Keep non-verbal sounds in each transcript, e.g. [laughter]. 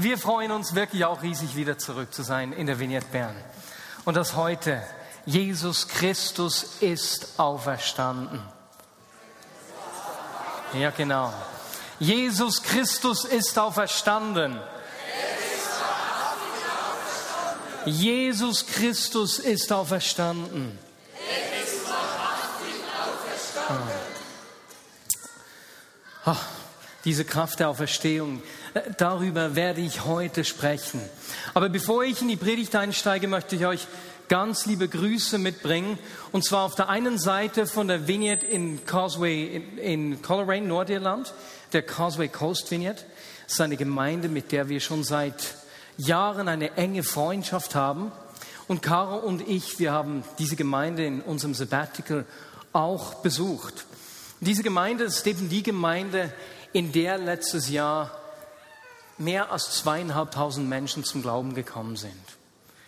Wir freuen uns wirklich auch riesig, wieder zurück zu sein in der Vignette Bern. Und das heute, Jesus Christus ist auferstanden. Ja, genau. Jesus Christus ist auferstanden. Jesus Christus ist auferstanden. Oh, diese Kraft der Auferstehung, äh, darüber werde ich heute sprechen. Aber bevor ich in die Predigt einsteige, möchte ich euch ganz liebe Grüße mitbringen. Und zwar auf der einen Seite von der Vineyard in Causeway in, in Coleraine, Nordirland, der Causeway Coast Vineyard. Das ist eine Gemeinde, mit der wir schon seit Jahren eine enge Freundschaft haben. Und Caro und ich, wir haben diese Gemeinde in unserem Sabbatical auch besucht. Diese Gemeinde ist eben die Gemeinde, in der letztes Jahr mehr als zweieinhalbtausend Menschen zum Glauben gekommen sind.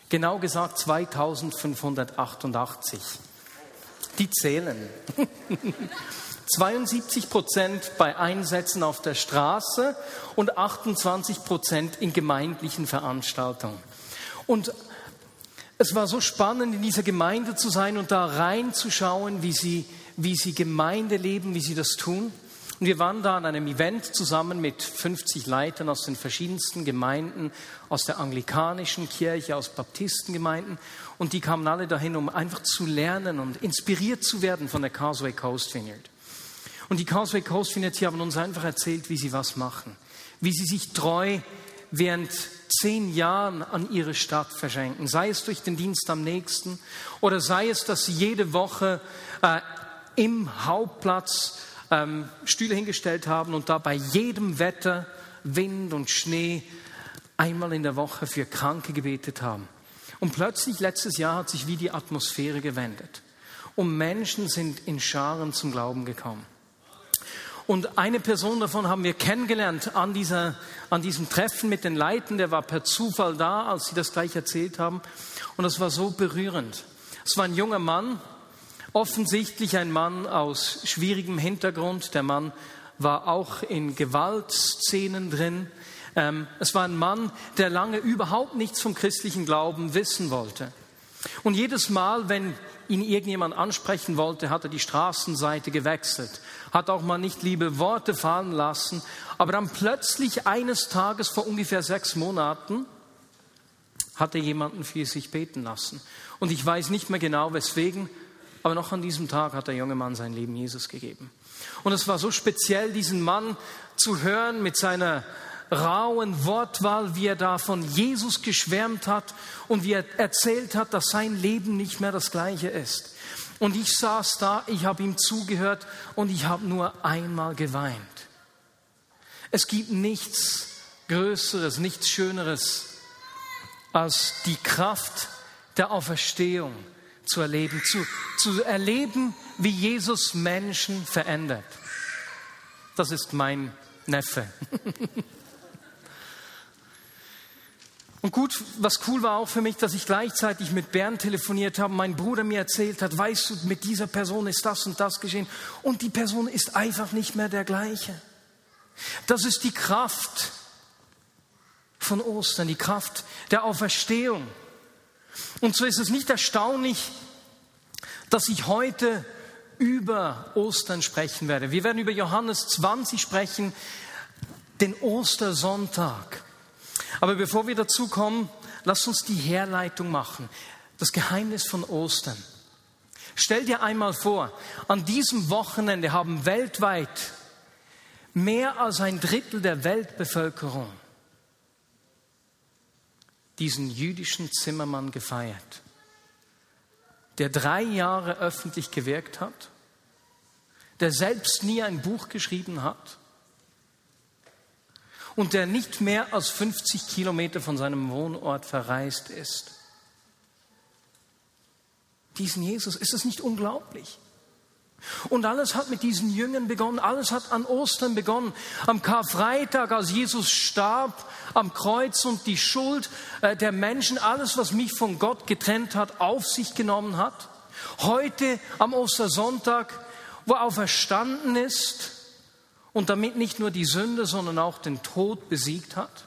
Genau gesagt 2588. Die zählen. [laughs] 72 Prozent bei Einsätzen auf der Straße und 28 Prozent in gemeindlichen Veranstaltungen. Und es war so spannend, in dieser Gemeinde zu sein und da reinzuschauen, wie sie, wie sie Gemeinde leben, wie sie das tun. Und wir waren da an einem Event zusammen mit 50 Leitern aus den verschiedensten Gemeinden, aus der anglikanischen Kirche, aus Baptistengemeinden. Und die kamen alle dahin, um einfach zu lernen und inspiriert zu werden von der Causeway Coast Vineyard. Und die Causeway Coast Vineyard, sie haben uns einfach erzählt, wie sie was machen, wie sie sich treu während zehn Jahren an ihre Stadt verschenken, sei es durch den Dienst am nächsten oder sei es, dass sie jede Woche äh, im Hauptplatz ähm, Stühle hingestellt haben und da bei jedem Wetter, Wind und Schnee einmal in der Woche für Kranke gebetet haben. Und plötzlich letztes Jahr hat sich wie die Atmosphäre gewendet. Und Menschen sind in Scharen zum Glauben gekommen. Und eine Person davon haben wir kennengelernt an, dieser, an diesem Treffen mit den Leuten. Der war per Zufall da, als sie das gleich erzählt haben. Und das war so berührend. Es war ein junger Mann, offensichtlich ein Mann aus schwierigem Hintergrund. Der Mann war auch in Gewaltszenen drin. Ähm, es war ein Mann, der lange überhaupt nichts vom christlichen Glauben wissen wollte. Und jedes Mal, wenn ihn irgendjemand ansprechen wollte, hat er die Straßenseite gewechselt, hat auch mal nicht liebe Worte fallen lassen, aber dann plötzlich eines Tages vor ungefähr sechs Monaten hat er jemanden für sich beten lassen. Und ich weiß nicht mehr genau weswegen, aber noch an diesem Tag hat der junge Mann sein Leben Jesus gegeben. Und es war so speziell, diesen Mann zu hören mit seiner rauen Wortwahl, wie er da von Jesus geschwärmt hat und wie er erzählt hat, dass sein Leben nicht mehr das gleiche ist. Und ich saß da, ich habe ihm zugehört und ich habe nur einmal geweint. Es gibt nichts Größeres, nichts Schöneres als die Kraft der Auferstehung zu erleben, zu, zu erleben, wie Jesus Menschen verändert. Das ist mein Neffe. Und gut, was cool war auch für mich, dass ich gleichzeitig mit Bernd telefoniert habe, mein Bruder mir erzählt hat, weißt du, mit dieser Person ist das und das geschehen. Und die Person ist einfach nicht mehr der gleiche. Das ist die Kraft von Ostern, die Kraft der Auferstehung. Und so ist es nicht erstaunlich, dass ich heute über Ostern sprechen werde. Wir werden über Johannes 20 sprechen, den Ostersonntag. Aber bevor wir dazu kommen, lasst uns die Herleitung machen. Das Geheimnis von Ostern. Stell dir einmal vor, an diesem Wochenende haben weltweit mehr als ein Drittel der Weltbevölkerung diesen jüdischen Zimmermann gefeiert, der drei Jahre öffentlich gewirkt hat, der selbst nie ein Buch geschrieben hat, und der nicht mehr als 50 Kilometer von seinem Wohnort verreist ist. Diesen Jesus, ist es nicht unglaublich? Und alles hat mit diesen Jüngern begonnen, alles hat an Ostern begonnen. Am Karfreitag, als Jesus starb am Kreuz und die Schuld äh, der Menschen, alles, was mich von Gott getrennt hat, auf sich genommen hat. Heute am Ostersonntag, wo er auferstanden ist und damit nicht nur die Sünde, sondern auch den Tod besiegt hat.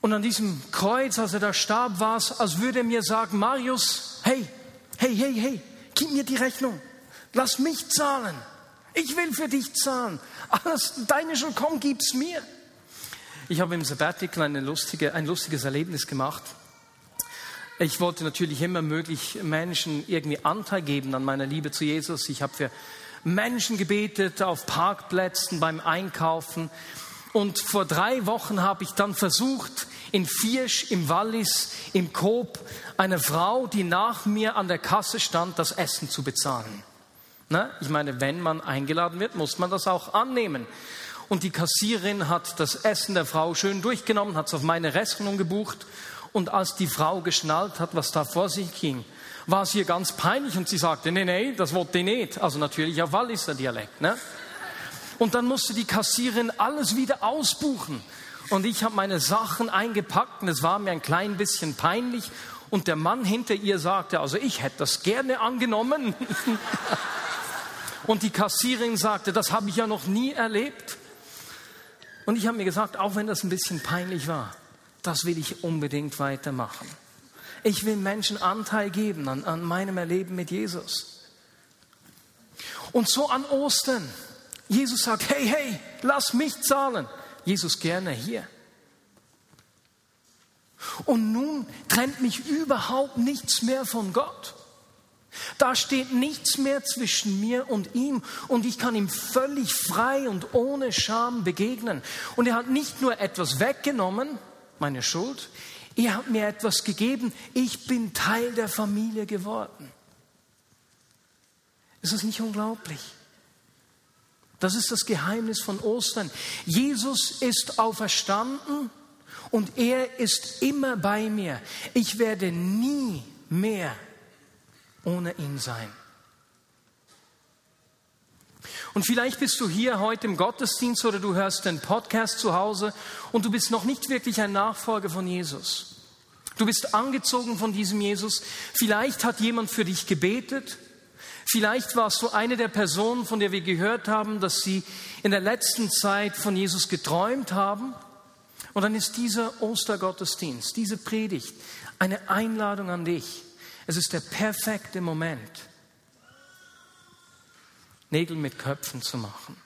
Und an diesem Kreuz, als er da starb, war es, als würde er mir sagen, Marius, hey, hey, hey, hey, gib mir die Rechnung. Lass mich zahlen. Ich will für dich zahlen. Alles, deine schon komm, gib's mir. Ich habe im Sabbatical eine lustige, ein lustiges Erlebnis gemacht. Ich wollte natürlich immer möglich Menschen irgendwie Anteil geben an meiner Liebe zu Jesus. Ich habe für Menschen gebetet auf Parkplätzen beim Einkaufen. Und vor drei Wochen habe ich dann versucht, in Viersch, im Wallis, im Coop, einer Frau, die nach mir an der Kasse stand, das Essen zu bezahlen. Na, ich meine, wenn man eingeladen wird, muss man das auch annehmen. Und die Kassierin hat das Essen der Frau schön durchgenommen, hat es auf meine Rechnung gebucht. Und als die Frau geschnallt hat, was da vor sich ging, war es ihr ganz peinlich und sie sagte, nee, nee, das wollte ich nicht. Also natürlich auf Walliser Dialekt. Ne? Und dann musste die Kassierin alles wieder ausbuchen. Und ich habe meine Sachen eingepackt und es war mir ein klein bisschen peinlich. Und der Mann hinter ihr sagte, also ich hätte das gerne angenommen. und die Kassierin sagte, das habe ich ja noch nie erlebt. Und ich habe mir gesagt, auch wenn das ein bisschen peinlich war, das will ich unbedingt weitermachen. Ich will Menschen Anteil geben an, an meinem Erleben mit Jesus. Und so an Ostern. Jesus sagt, hey, hey, lass mich zahlen. Jesus gerne hier. Und nun trennt mich überhaupt nichts mehr von Gott. Da steht nichts mehr zwischen mir und ihm und ich kann ihm völlig frei und ohne Scham begegnen. Und er hat nicht nur etwas weggenommen, meine Schuld, er hat mir etwas gegeben, ich bin Teil der Familie geworden. Ist das nicht unglaublich? Das ist das Geheimnis von Ostern. Jesus ist auferstanden und er ist immer bei mir. Ich werde nie mehr ohne ihn sein. Und vielleicht bist du hier heute im Gottesdienst oder du hörst den Podcast zu Hause und du bist noch nicht wirklich ein Nachfolger von Jesus. Du bist angezogen von diesem Jesus. Vielleicht hat jemand für dich gebetet. Vielleicht warst du eine der Personen, von der wir gehört haben, dass sie in der letzten Zeit von Jesus geträumt haben. Und dann ist dieser Ostergottesdienst, diese Predigt eine Einladung an dich. Es ist der perfekte Moment Nägel mit Köpfen zu machen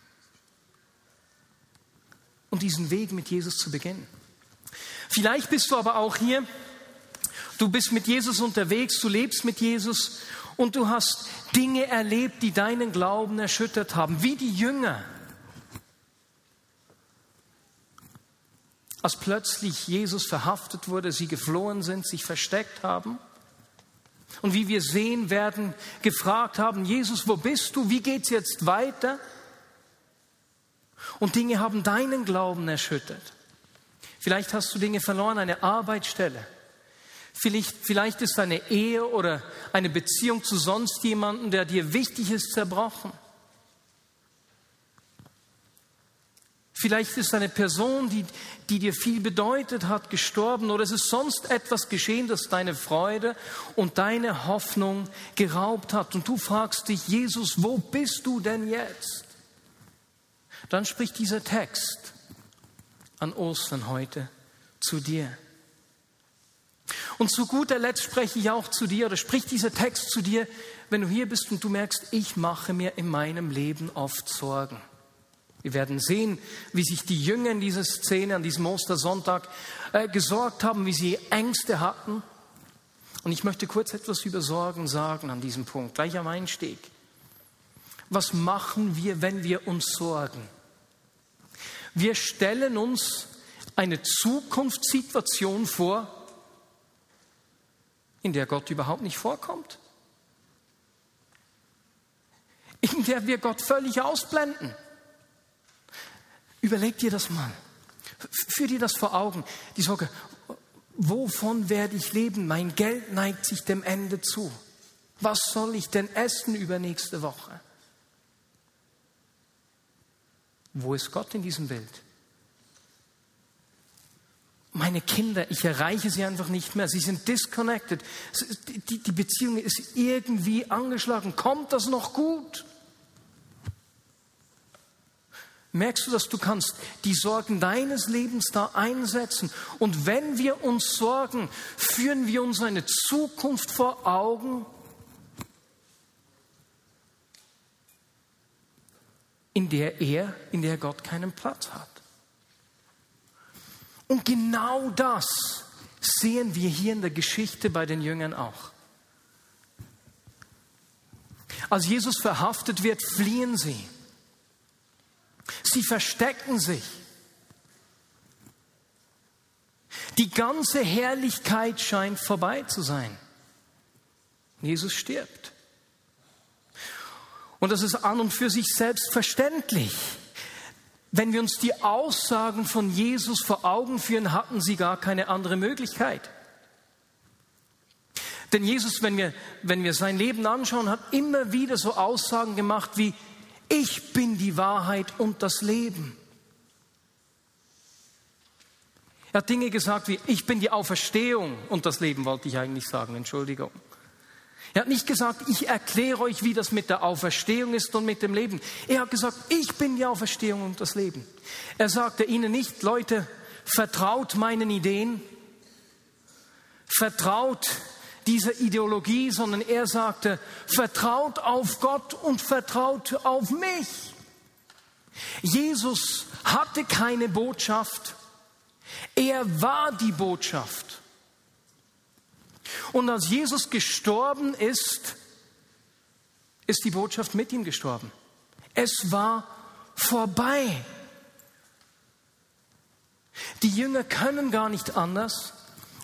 und diesen Weg mit Jesus zu beginnen. Vielleicht bist du aber auch hier, du bist mit Jesus unterwegs, du lebst mit Jesus und du hast Dinge erlebt, die deinen Glauben erschüttert haben, wie die Jünger. Als plötzlich Jesus verhaftet wurde, sie geflohen sind, sich versteckt haben und wie wir sehen werden, gefragt haben, Jesus, wo bist du? Wie geht's jetzt weiter? Und Dinge haben deinen Glauben erschüttert. Vielleicht hast du Dinge verloren, eine Arbeitsstelle. Vielleicht, vielleicht ist deine Ehe oder eine Beziehung zu sonst jemandem, der dir wichtig ist, zerbrochen. Vielleicht ist eine Person, die, die dir viel bedeutet hat, gestorben oder es ist sonst etwas geschehen, das deine Freude und deine Hoffnung geraubt hat. Und du fragst dich, Jesus, wo bist du denn jetzt? Dann spricht dieser Text an Ostern heute zu dir. Und zu guter Letzt spreche ich auch zu dir oder spricht dieser Text zu dir, wenn du hier bist und du merkst, ich mache mir in meinem Leben oft Sorgen. Wir werden sehen, wie sich die Jünger in dieser Szene an diesem Ostersonntag äh, gesorgt haben, wie sie Ängste hatten. Und ich möchte kurz etwas über Sorgen sagen an diesem Punkt, gleich am Einstieg. Was machen wir, wenn wir uns sorgen? Wir stellen uns eine Zukunftssituation vor, in der Gott überhaupt nicht vorkommt. In der wir Gott völlig ausblenden. Überleg dir das mal. Führ dir das vor Augen. Die Sorge, wovon werde ich leben? Mein Geld neigt sich dem Ende zu. Was soll ich denn essen übernächste Woche? Wo ist Gott in diesem Bild? Meine Kinder, ich erreiche sie einfach nicht mehr. Sie sind disconnected. Die, die Beziehung ist irgendwie angeschlagen. Kommt das noch gut? Merkst du, dass du kannst die Sorgen deines Lebens da einsetzen? Und wenn wir uns sorgen, führen wir uns eine Zukunft vor Augen, in der er, in der Gott keinen Platz hat. Und genau das sehen wir hier in der Geschichte bei den Jüngern auch. Als Jesus verhaftet wird, fliehen sie. Sie verstecken sich. Die ganze Herrlichkeit scheint vorbei zu sein. Jesus stirbt. Und das ist an und für sich selbstverständlich. Wenn wir uns die Aussagen von Jesus vor Augen führen, hatten sie gar keine andere Möglichkeit. Denn Jesus, wenn wir, wenn wir sein Leben anschauen, hat immer wieder so Aussagen gemacht wie, ich bin die Wahrheit und das Leben. Er hat Dinge gesagt wie, ich bin die Auferstehung und das Leben wollte ich eigentlich sagen, Entschuldigung. Er hat nicht gesagt, ich erkläre euch, wie das mit der Auferstehung ist und mit dem Leben. Er hat gesagt, ich bin die Auferstehung und das Leben. Er sagte ihnen nicht, Leute, vertraut meinen Ideen, vertraut dieser Ideologie, sondern er sagte, vertraut auf Gott und vertraut auf mich. Jesus hatte keine Botschaft, er war die Botschaft. Und als Jesus gestorben ist, ist die Botschaft mit ihm gestorben. Es war vorbei. Die Jünger können gar nicht anders,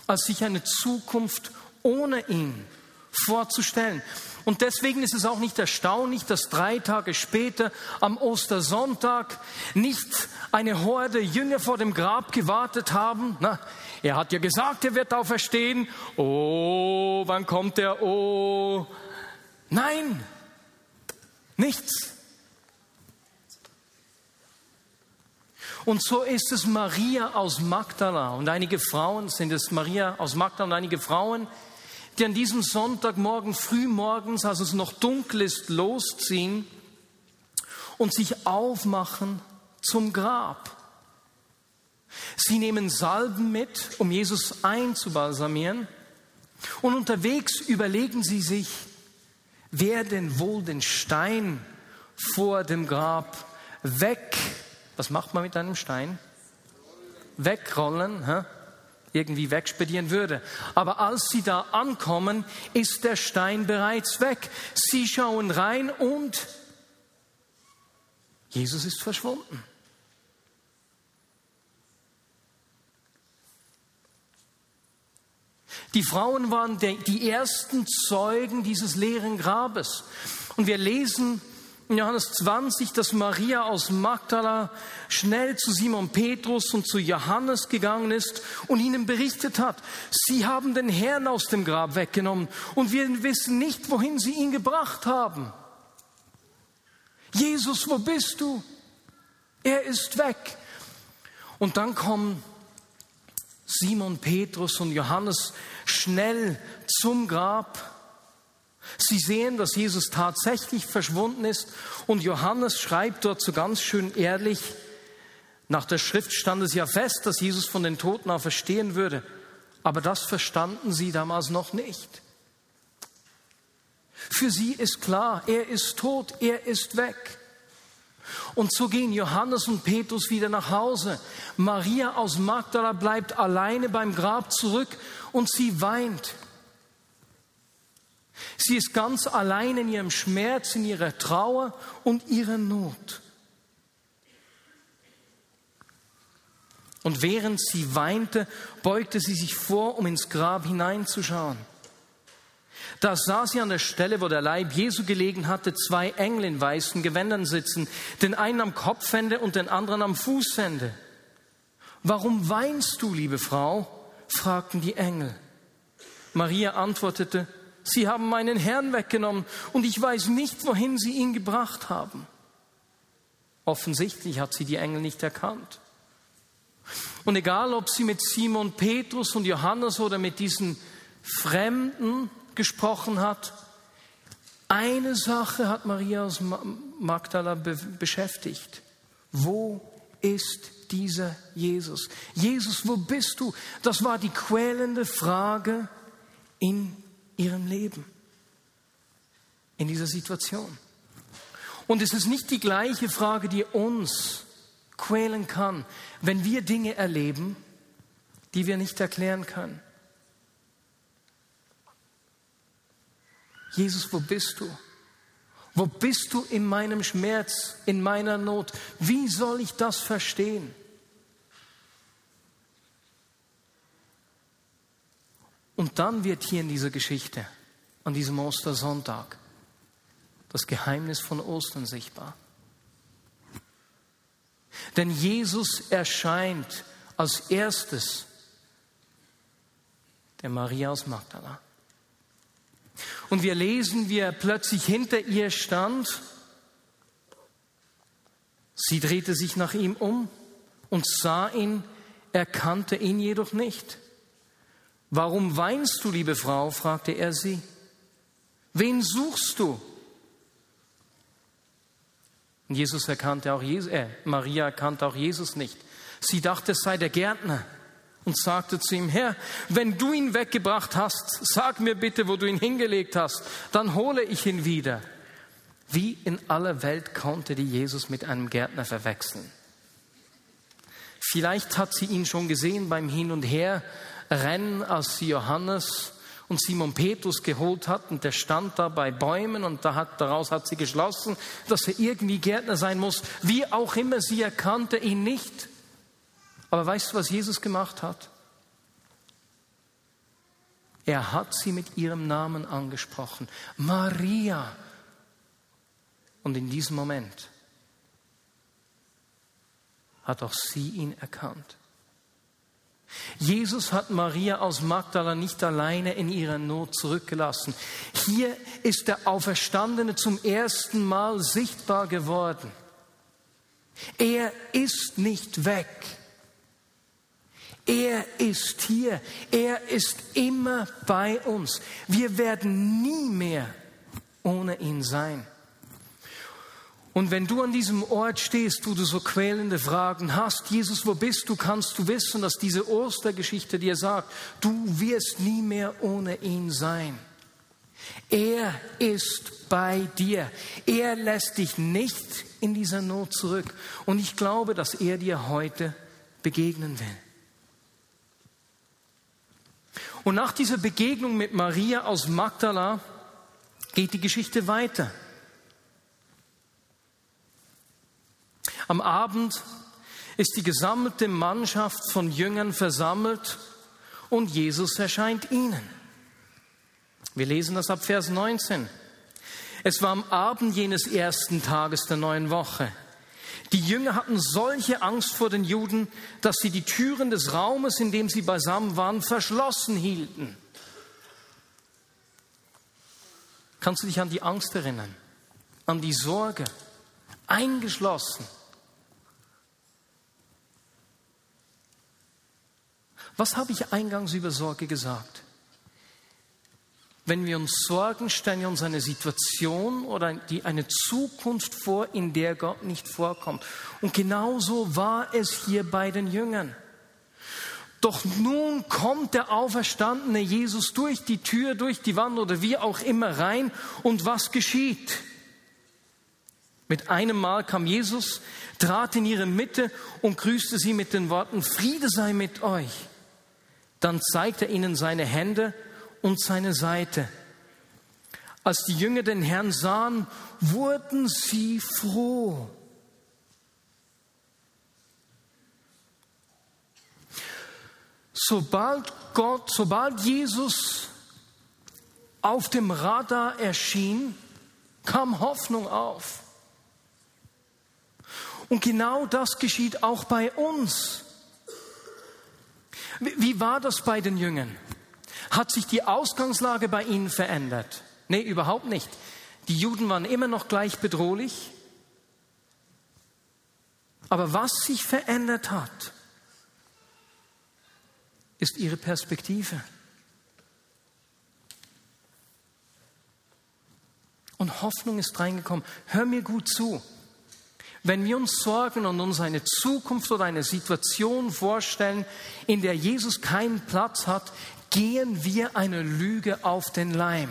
als sich eine Zukunft ohne ihn vorzustellen. Und deswegen ist es auch nicht erstaunlich, dass drei Tage später am Ostersonntag nicht eine Horde Jünger vor dem Grab gewartet haben. Na, er hat ja gesagt, er wird auferstehen. Oh, wann kommt er? Oh, nein, nichts. Und so ist es Maria aus Magdala und einige Frauen, sind es Maria aus Magdala und einige Frauen, die an diesem Sonntagmorgen früh morgens, als es noch dunkel ist, losziehen und sich aufmachen zum Grab. Sie nehmen Salben mit, um Jesus einzubalsamieren. Und unterwegs überlegen sie sich, wer denn wohl den Stein vor dem Grab weg, was macht man mit einem Stein? Wegrollen, hä? irgendwie wegspedieren würde. Aber als sie da ankommen, ist der Stein bereits weg. Sie schauen rein und Jesus ist verschwunden. Die Frauen waren die ersten Zeugen dieses leeren Grabes. Und wir lesen in Johannes 20, dass Maria aus Magdala schnell zu Simon Petrus und zu Johannes gegangen ist und ihnen berichtet hat, sie haben den Herrn aus dem Grab weggenommen und wir wissen nicht, wohin sie ihn gebracht haben. Jesus, wo bist du? Er ist weg. Und dann kommen Simon Petrus und Johannes schnell zum Grab Sie sehen, dass Jesus tatsächlich verschwunden ist und Johannes schreibt dort so ganz schön ehrlich, nach der Schrift stand es ja fest, dass Jesus von den Toten auferstehen würde, aber das verstanden sie damals noch nicht. Für sie ist klar, er ist tot, er ist weg. Und so gehen Johannes und Petrus wieder nach Hause. Maria aus Magdala bleibt alleine beim Grab zurück und sie weint. Sie ist ganz allein in ihrem Schmerz, in ihrer Trauer und ihrer Not. Und während sie weinte, beugte sie sich vor, um ins Grab hineinzuschauen. Da sah sie an der Stelle, wo der Leib Jesu gelegen hatte, zwei Engel in weißen Gewändern sitzen, den einen am Kopfende und den anderen am Fußende. Warum weinst du, liebe Frau? fragten die Engel. Maria antwortete, Sie haben meinen Herrn weggenommen und ich weiß nicht, wohin Sie ihn gebracht haben. Offensichtlich hat sie die Engel nicht erkannt. Und egal, ob sie mit Simon Petrus und Johannes oder mit diesen Fremden gesprochen hat, eine Sache hat Maria aus Magdala be beschäftigt. Wo ist dieser Jesus? Jesus, wo bist du? Das war die quälende Frage in ihrem Leben, in dieser Situation. Und es ist nicht die gleiche Frage, die uns quälen kann, wenn wir Dinge erleben, die wir nicht erklären können. Jesus, wo bist du? Wo bist du in meinem Schmerz, in meiner Not? Wie soll ich das verstehen? Und dann wird hier in dieser Geschichte, an diesem Ostersonntag, das Geheimnis von Ostern sichtbar. Denn Jesus erscheint als erstes der Maria aus Magdala. Und wir lesen, wie er plötzlich hinter ihr stand. Sie drehte sich nach ihm um und sah ihn, erkannte ihn jedoch nicht. Warum weinst du, liebe Frau? fragte er sie. Wen suchst du? Und Jesus erkannte auch Jesus, äh, Maria erkannte auch Jesus nicht. Sie dachte, es sei der Gärtner und sagte zu ihm, Herr, wenn du ihn weggebracht hast, sag mir bitte, wo du ihn hingelegt hast, dann hole ich ihn wieder. Wie in aller Welt konnte die Jesus mit einem Gärtner verwechseln? Vielleicht hat sie ihn schon gesehen beim Hin und Her rennen, als sie Johannes und Simon Petrus geholt hat und der stand da bei Bäumen und da hat, daraus hat sie geschlossen, dass er irgendwie Gärtner sein muss. Wie auch immer, sie erkannte ihn nicht. Aber weißt du, was Jesus gemacht hat? Er hat sie mit ihrem Namen angesprochen. Maria. Und in diesem Moment hat auch sie ihn erkannt. Jesus hat Maria aus Magdala nicht alleine in ihrer Not zurückgelassen. Hier ist der Auferstandene zum ersten Mal sichtbar geworden. Er ist nicht weg. Er ist hier. Er ist immer bei uns. Wir werden nie mehr ohne ihn sein. Und wenn du an diesem Ort stehst, wo du so quälende Fragen hast, Jesus, wo bist du, kannst du wissen, dass diese Ostergeschichte dir sagt, du wirst nie mehr ohne ihn sein. Er ist bei dir. Er lässt dich nicht in dieser Not zurück. Und ich glaube, dass er dir heute begegnen will. Und nach dieser Begegnung mit Maria aus Magdala geht die Geschichte weiter. Am Abend ist die gesammelte Mannschaft von Jüngern versammelt und Jesus erscheint ihnen. Wir lesen das ab Vers 19. Es war am Abend jenes ersten Tages der neuen Woche. Die Jünger hatten solche Angst vor den Juden, dass sie die Türen des Raumes, in dem sie beisammen waren, verschlossen hielten. Kannst du dich an die Angst erinnern? An die Sorge? Eingeschlossen. Was habe ich eingangs über Sorge gesagt? Wenn wir uns sorgen, stellen wir uns eine Situation oder eine Zukunft vor, in der Gott nicht vorkommt. Und genauso war es hier bei den Jüngern. Doch nun kommt der auferstandene Jesus durch die Tür, durch die Wand oder wie auch immer rein. Und was geschieht? Mit einem Mal kam Jesus, trat in ihre Mitte und grüßte sie mit den Worten, Friede sei mit euch. Dann zeigte er ihnen seine Hände und seine Seite. Als die Jünger den Herrn sahen, wurden sie froh. Sobald Gott, sobald Jesus auf dem Radar erschien, kam Hoffnung auf. Und genau das geschieht auch bei uns. Wie war das bei den Jüngern? Hat sich die Ausgangslage bei ihnen verändert? Nee, überhaupt nicht. Die Juden waren immer noch gleich bedrohlich. Aber was sich verändert hat, ist ihre Perspektive. Und Hoffnung ist reingekommen. Hör mir gut zu. Wenn wir uns Sorgen und uns eine Zukunft oder eine Situation vorstellen, in der Jesus keinen Platz hat, gehen wir eine Lüge auf den Leim.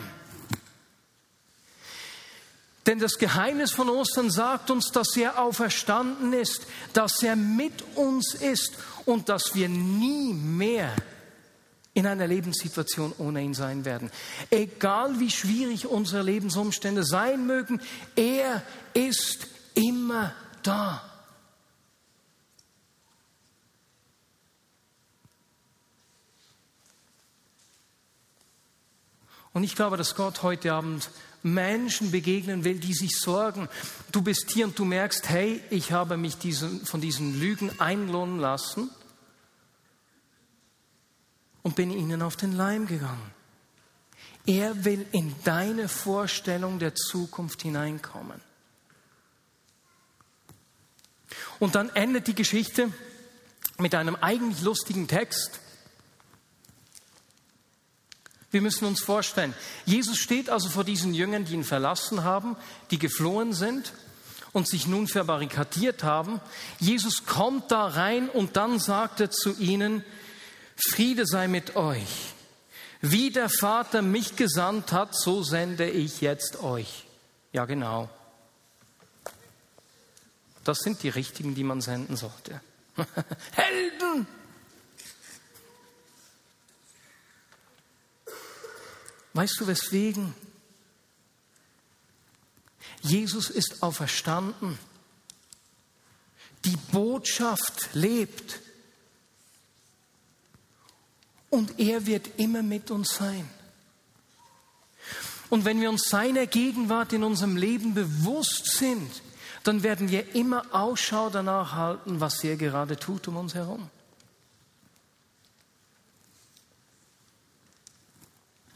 Denn das Geheimnis von Ostern sagt uns, dass er auferstanden ist, dass er mit uns ist und dass wir nie mehr in einer Lebenssituation ohne ihn sein werden. Egal wie schwierig unsere Lebensumstände sein mögen, er ist immer da. Und ich glaube, dass Gott heute Abend Menschen begegnen will, die sich sorgen. Du bist hier und du merkst, hey, ich habe mich diesen, von diesen Lügen einlohnen lassen und bin ihnen auf den Leim gegangen. Er will in deine Vorstellung der Zukunft hineinkommen. Und dann endet die Geschichte mit einem eigentlich lustigen Text. Wir müssen uns vorstellen, Jesus steht also vor diesen Jüngern, die ihn verlassen haben, die geflohen sind und sich nun verbarrikadiert haben. Jesus kommt da rein und dann sagt er zu ihnen, Friede sei mit euch. Wie der Vater mich gesandt hat, so sende ich jetzt euch. Ja, genau. Das sind die richtigen, die man senden sollte. [laughs] Helden! Weißt du weswegen? Jesus ist auferstanden. Die Botschaft lebt. Und er wird immer mit uns sein. Und wenn wir uns seiner Gegenwart in unserem Leben bewusst sind, dann werden wir immer Ausschau danach halten, was er gerade tut um uns herum.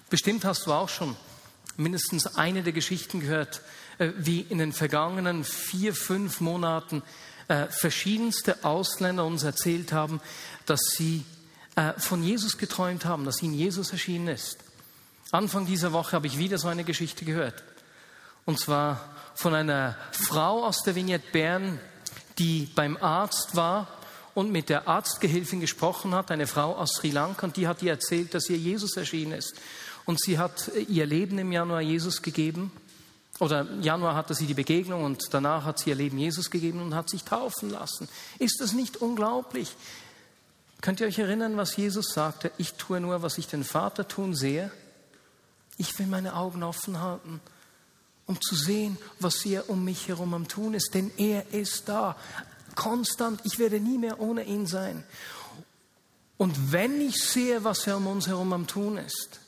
Bestimmt hast du auch schon mindestens eine der Geschichten gehört, äh, wie in den vergangenen vier, fünf Monaten äh, verschiedenste Ausländer uns erzählt haben, dass sie äh, von Jesus geträumt haben, dass ihnen Jesus erschienen ist. Anfang dieser Woche habe ich wieder so eine Geschichte gehört. Und zwar von einer Frau aus der Vignette Bern, die beim Arzt war und mit der Arztgehilfin gesprochen hat, eine Frau aus Sri Lanka, und die hat ihr erzählt, dass ihr Jesus erschienen ist. Und sie hat ihr Leben im Januar Jesus gegeben. Oder Januar hatte sie die Begegnung und danach hat sie ihr Leben Jesus gegeben und hat sich taufen lassen. Ist das nicht unglaublich? Könnt ihr euch erinnern, was Jesus sagte? Ich tue nur, was ich den Vater tun sehe. Ich will meine Augen offen halten, um zu sehen, was er um mich herum am Tun ist. Denn er ist da, konstant. Ich werde nie mehr ohne ihn sein. Und wenn ich sehe, was er um uns herum am Tun ist,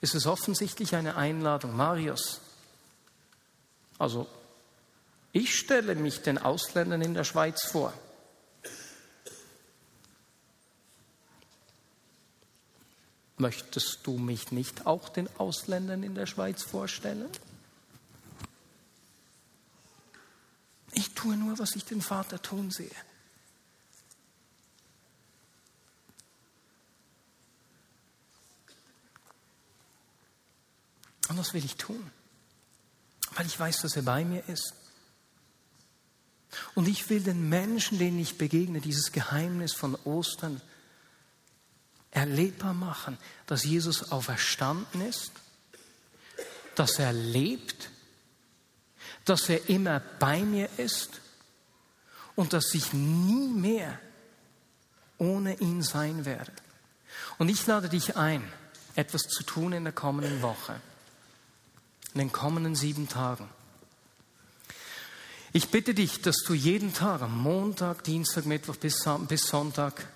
ist es offensichtlich eine Einladung. Marius, also ich stelle mich den Ausländern in der Schweiz vor. Möchtest du mich nicht auch den Ausländern in der Schweiz vorstellen? Ich tue nur, was ich den Vater tun sehe. Und das will ich tun, weil ich weiß, dass er bei mir ist. Und ich will den Menschen, denen ich begegne, dieses Geheimnis von Ostern erlebbar machen, dass Jesus auferstanden ist, dass er lebt, dass er immer bei mir ist und dass ich nie mehr ohne ihn sein werde. Und ich lade dich ein, etwas zu tun in der kommenden Woche in den kommenden sieben Tagen. Ich bitte dich, dass du jeden Tag, am Montag, Dienstag, Mittwoch bis, Sonntag,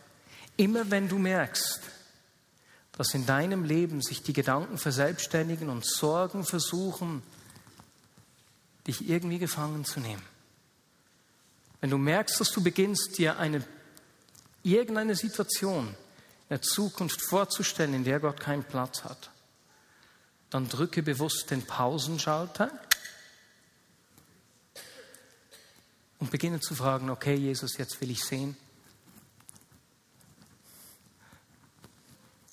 immer wenn du merkst, dass in deinem Leben sich die Gedanken verselbstständigen und Sorgen versuchen, dich irgendwie gefangen zu nehmen. Wenn du merkst, dass du beginnst, dir eine, irgendeine Situation in der Zukunft vorzustellen, in der Gott keinen Platz hat, dann drücke bewusst den Pausenschalter und beginne zu fragen, okay Jesus, jetzt will ich sehen,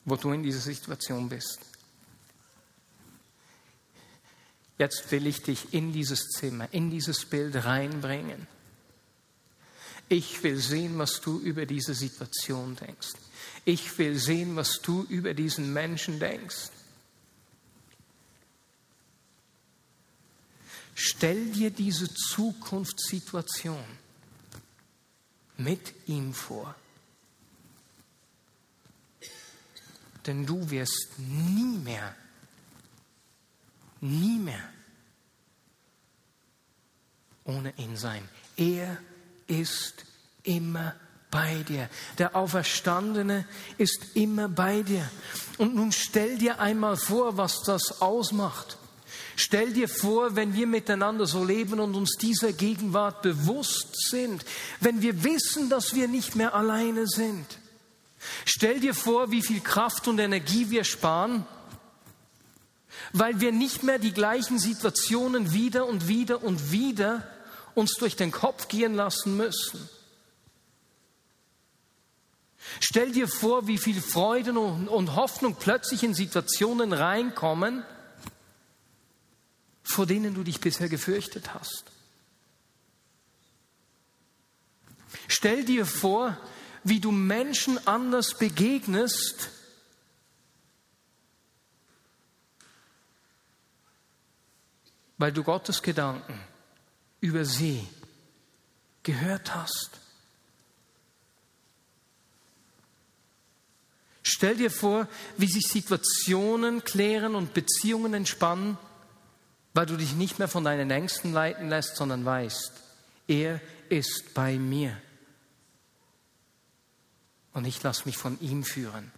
wo du in dieser Situation bist. Jetzt will ich dich in dieses Zimmer, in dieses Bild reinbringen. Ich will sehen, was du über diese Situation denkst. Ich will sehen, was du über diesen Menschen denkst. Stell dir diese Zukunftssituation mit ihm vor. Denn du wirst nie mehr, nie mehr ohne ihn sein. Er ist immer bei dir. Der Auferstandene ist immer bei dir. Und nun stell dir einmal vor, was das ausmacht. Stell dir vor, wenn wir miteinander so leben und uns dieser Gegenwart bewusst sind, wenn wir wissen, dass wir nicht mehr alleine sind. Stell dir vor, wie viel Kraft und Energie wir sparen, weil wir nicht mehr die gleichen Situationen wieder und wieder und wieder uns durch den Kopf gehen lassen müssen. Stell dir vor, wie viel Freude und Hoffnung plötzlich in Situationen reinkommen, vor denen du dich bisher gefürchtet hast. Stell dir vor, wie du Menschen anders begegnest, weil du Gottes Gedanken über sie gehört hast. Stell dir vor, wie sich Situationen klären und Beziehungen entspannen, weil du dich nicht mehr von deinen Ängsten leiten lässt, sondern weißt, er ist bei mir. Und ich lasse mich von ihm führen.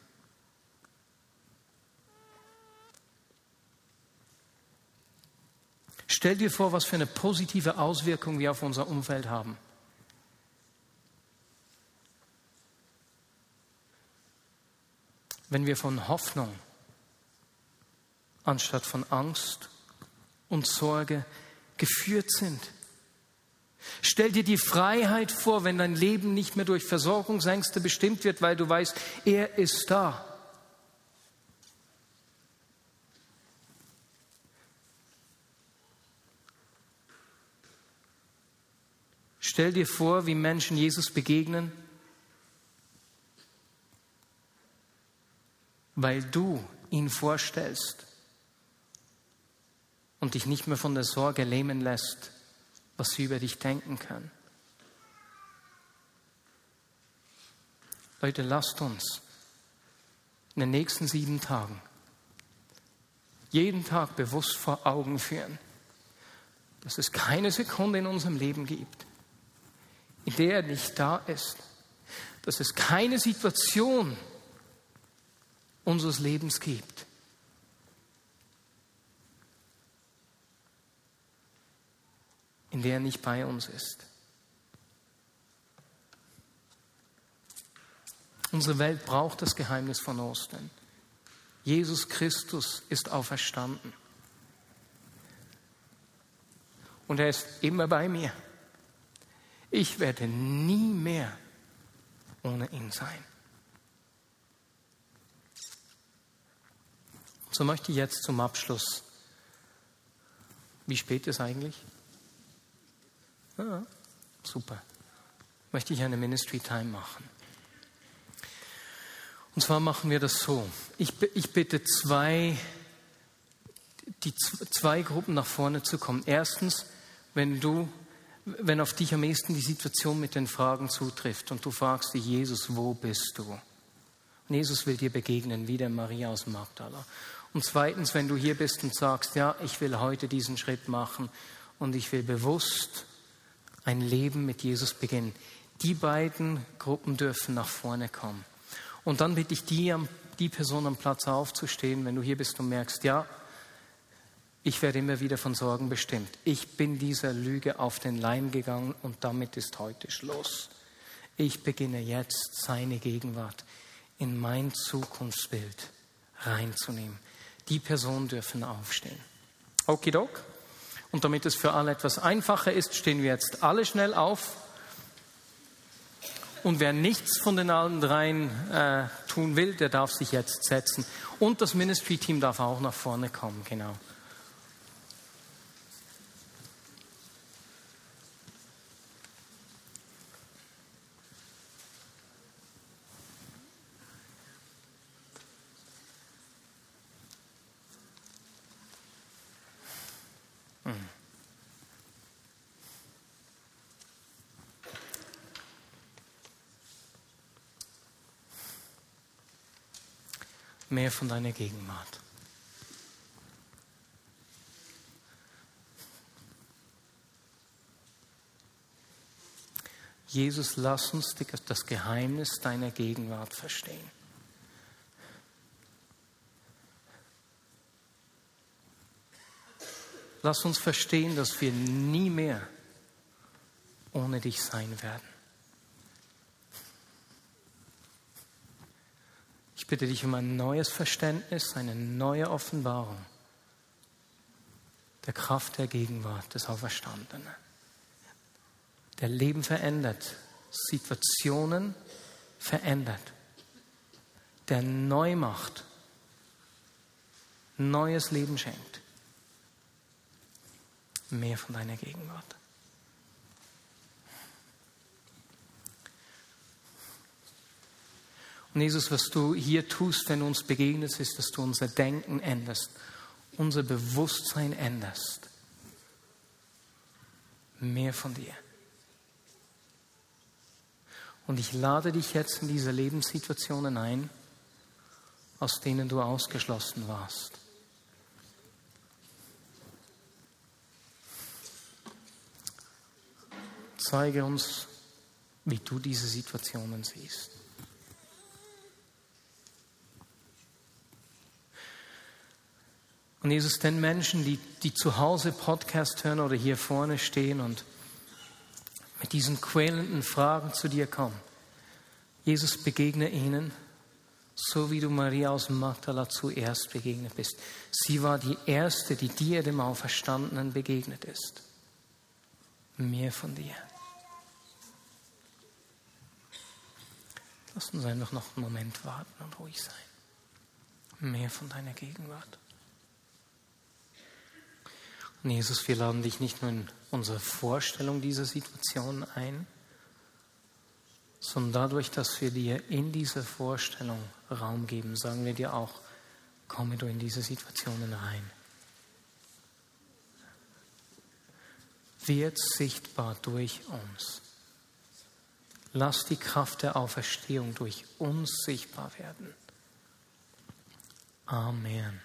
Stell dir vor, was für eine positive Auswirkung wir auf unser Umfeld haben. Wenn wir von Hoffnung anstatt von Angst und Sorge geführt sind. Stell dir die Freiheit vor, wenn dein Leben nicht mehr durch Versorgungsängste bestimmt wird, weil du weißt, er ist da. Stell dir vor, wie Menschen Jesus begegnen, weil du ihn vorstellst und dich nicht mehr von der Sorge lähmen lässt, was sie über dich denken können. Leute, lasst uns in den nächsten sieben Tagen jeden Tag bewusst vor Augen führen, dass es keine Sekunde in unserem Leben gibt, in der er nicht da ist, dass es keine Situation unseres Lebens gibt, in der er nicht bei uns ist. Unsere Welt braucht das Geheimnis von Ostern. Jesus Christus ist auferstanden. Und er ist immer bei mir. Ich werde nie mehr ohne ihn sein. So möchte ich jetzt zum Abschluss. Wie spät ist eigentlich? Ja, super. Möchte ich eine Ministry Time machen. Und zwar machen wir das so. Ich, ich bitte zwei, die zwei Gruppen nach vorne zu kommen. Erstens, wenn du, wenn auf dich am ehesten die Situation mit den Fragen zutrifft und du fragst dich, Jesus, wo bist du? Und Jesus will dir begegnen, wie der Maria aus Magdala. Und zweitens, wenn du hier bist und sagst, ja, ich will heute diesen Schritt machen und ich will bewusst ein Leben mit Jesus beginnen. Die beiden Gruppen dürfen nach vorne kommen. Und dann bitte ich die, die Person am Platz aufzustehen, wenn du hier bist und merkst, ja, ich werde immer wieder von Sorgen bestimmt. Ich bin dieser Lüge auf den Leim gegangen und damit ist heute Schluss. Ich beginne jetzt seine Gegenwart in mein Zukunftsbild reinzunehmen. Die Personen dürfen aufstehen. Okidok. Und damit es für alle etwas einfacher ist, stehen wir jetzt alle schnell auf. Und wer nichts von den allen dreien äh, tun will, der darf sich jetzt setzen. Und das Ministry-Team darf auch nach vorne kommen, genau. Mehr von deiner Gegenwart. Jesus, lass uns das Geheimnis deiner Gegenwart verstehen. Lass uns verstehen, dass wir nie mehr ohne dich sein werden. Bitte dich um ein neues Verständnis, eine neue Offenbarung der Kraft der Gegenwart des Auferstandenen, der Leben verändert, Situationen verändert, der neu macht, neues Leben schenkt. Mehr von deiner Gegenwart. Und Jesus, was du hier tust, wenn du uns begegnest, ist, dass du unser Denken änderst, unser Bewusstsein änderst. Mehr von dir. Und ich lade dich jetzt in diese Lebenssituationen ein, aus denen du ausgeschlossen warst. Zeige uns, wie du diese Situationen siehst. Und Jesus, den Menschen, die, die zu Hause Podcast hören oder hier vorne stehen und mit diesen quälenden Fragen zu dir kommen, Jesus, begegne ihnen, so wie du Maria aus Magdala zuerst begegnet bist. Sie war die Erste, die dir, dem Auferstandenen, begegnet ist. Mehr von dir. Lass uns einfach noch einen Moment warten und ruhig sein. Mehr von deiner Gegenwart. Und Jesus, wir laden dich nicht nur in unsere Vorstellung dieser Situation ein, sondern dadurch, dass wir dir in dieser Vorstellung Raum geben, sagen wir dir auch, komme du in diese Situationen rein. Wird sichtbar durch uns. Lass die Kraft der Auferstehung durch uns sichtbar werden. Amen.